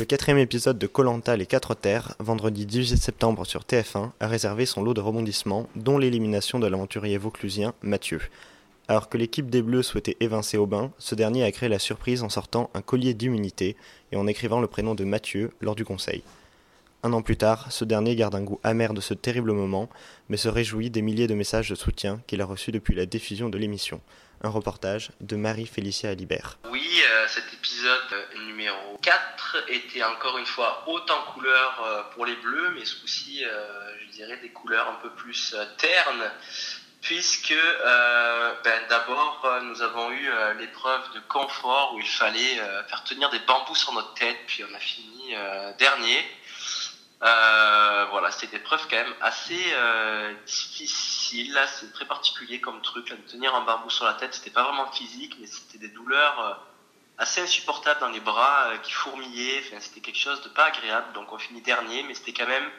Le quatrième épisode de Colanta Les Quatre Terres, vendredi 18 septembre sur TF1, a réservé son lot de rebondissements, dont l'élimination de l'aventurier vauclusien Mathieu. Alors que l'équipe des Bleus souhaitait évincer Aubin, ce dernier a créé la surprise en sortant un collier d'immunité et en écrivant le prénom de Mathieu lors du conseil. Un an plus tard, ce dernier garde un goût amer de ce terrible moment, mais se réjouit des milliers de messages de soutien qu'il a reçus depuis la diffusion de l'émission. Un reportage de Marie-Félicia Alibert. Oui, euh, cet épisode euh, numéro 4 était encore une fois haut en couleur euh, pour les Bleus, mais ce je dirais des couleurs un peu plus ternes, puisque ben, d'abord nous avons eu l'épreuve de confort où il fallait faire tenir des bambous sur notre tête, puis on a fini dernier. Euh, voilà, c'était une épreuve quand même assez euh, difficile. Là, c'est très particulier comme truc. Là, de tenir un bambou sur la tête, c'était pas vraiment physique, mais c'était des douleurs euh, assez insupportables dans les bras euh, qui fourmillaient. C'était quelque chose de pas agréable. Donc, on finit dernier, mais c'était quand même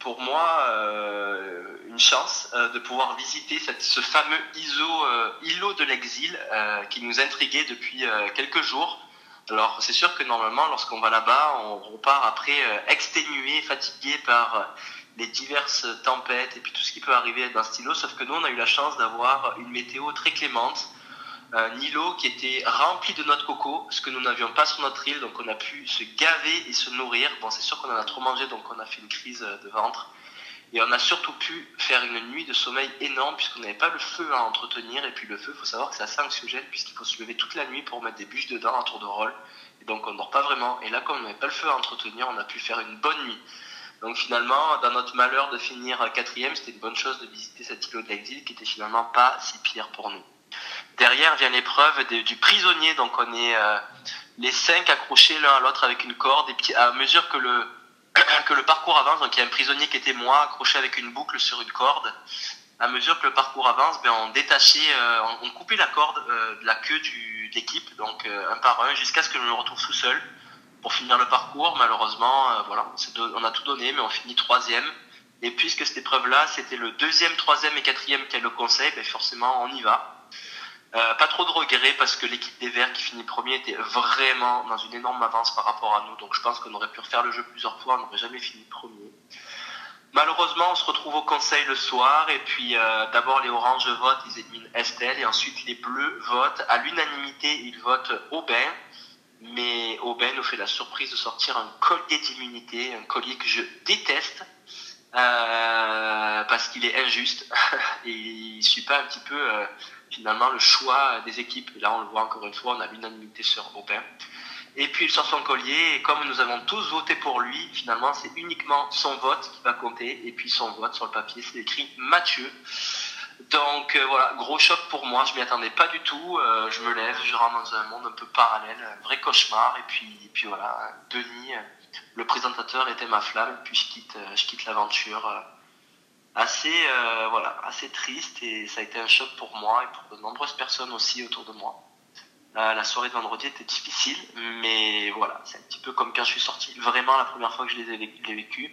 pour moi une chance de pouvoir visiter cette, ce fameux ISO, îlot de l'exil qui nous intriguait depuis quelques jours. Alors c'est sûr que normalement lorsqu'on va là-bas, on repart après euh, exténué, fatigué par euh, les diverses tempêtes et puis tout ce qui peut arriver ce stylo, sauf que nous on a eu la chance d'avoir une météo très clémente, un îlot qui était rempli de noix de coco, ce que nous n'avions pas sur notre île, donc on a pu se gaver et se nourrir. Bon c'est sûr qu'on en a trop mangé, donc on a fait une crise de ventre. Et on a surtout pu faire une nuit de sommeil énorme puisqu'on n'avait pas le feu à entretenir. Et puis le feu, il faut savoir que c'est assez anxiogène puisqu'il faut se lever toute la nuit pour mettre des bûches dedans à tour de rôle. Et donc on ne dort pas vraiment. Et là, comme on n'avait pas le feu à entretenir, on a pu faire une bonne nuit. Donc finalement, dans notre malheur de finir quatrième, c'était une bonne chose de visiter cet îlot de l'exil qui était finalement pas si pire pour nous. Derrière vient l'épreuve du prisonnier. Donc on est euh, les cinq accrochés l'un à l'autre avec une corde. Et à mesure que le, que le parcours avance, donc il y a un prisonnier qui était moi, accroché avec une boucle sur une corde. À mesure que le parcours avance, ben, on détachait, euh, on coupait la corde euh, de la queue du, de l'équipe, donc euh, un par un, jusqu'à ce que je me retrouve tout seul pour finir le parcours. Malheureusement, voilà, on a tout donné, mais on finit troisième. Et puisque cette épreuve-là, c'était le deuxième, troisième et quatrième qu'elle le conseil, ben forcément, on y va. Euh, pas trop de regrets parce que l'équipe des Verts qui finit premier était vraiment dans une énorme avance par rapport à nous. Donc je pense qu'on aurait pu refaire le jeu plusieurs fois, on n'aurait jamais fini premier. Malheureusement, on se retrouve au conseil le soir et puis euh, d'abord les oranges votent, ils éliminent Estelle et ensuite les bleus votent. À l'unanimité, ils votent Aubin. Mais Aubin nous fait la surprise de sortir un collier d'immunité, un collier que je déteste. Euh, parce qu'il est injuste et il suit pas un petit peu euh, finalement le choix des équipes. Là, on le voit encore une fois, on a l'unanimité sur Aubin. Et puis il sort son collier, et comme nous avons tous voté pour lui, finalement, c'est uniquement son vote qui va compter. Et puis son vote sur le papier, c'est écrit Mathieu. Donc euh, voilà, gros choc pour moi, je m'y attendais pas du tout. Je me lève, je rentre dans un monde un peu parallèle, un vrai cauchemar. Et puis voilà, Denis, le présentateur, était ma flamme. Puis je quitte, quitte l'aventure assez, euh, voilà, assez triste et ça a été un choc pour moi et pour de nombreuses personnes aussi autour de moi. Euh, la soirée de vendredi était difficile, mais voilà, c'est un petit peu comme quand je suis sorti. Vraiment, la première fois que je les ai vécu,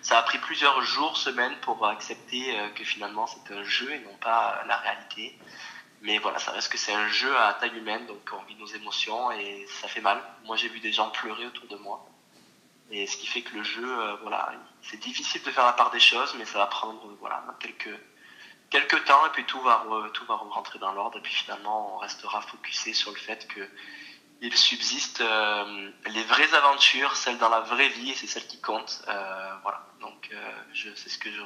ça a pris plusieurs jours, semaines pour accepter euh, que finalement c'était un jeu et non pas la réalité. Mais voilà, ça reste que c'est un jeu à taille humaine, donc on vit nos émotions et ça fait mal. Moi, j'ai vu des gens pleurer autour de moi. Et ce qui fait que le jeu, euh, voilà, c'est difficile de faire la part des choses, mais ça va prendre voilà, quelques, quelques temps et puis tout va, tout va rentrer dans l'ordre. Et puis finalement, on restera focusé sur le fait que il subsiste euh, les vraies aventures, celles dans la vraie vie, et c'est celles qui comptent. Euh, voilà, donc c'est ce que je,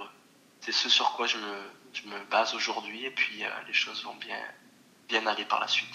c'est ce sur quoi je me, je me base aujourd'hui, et puis les choses vont bien, bien aller par la suite.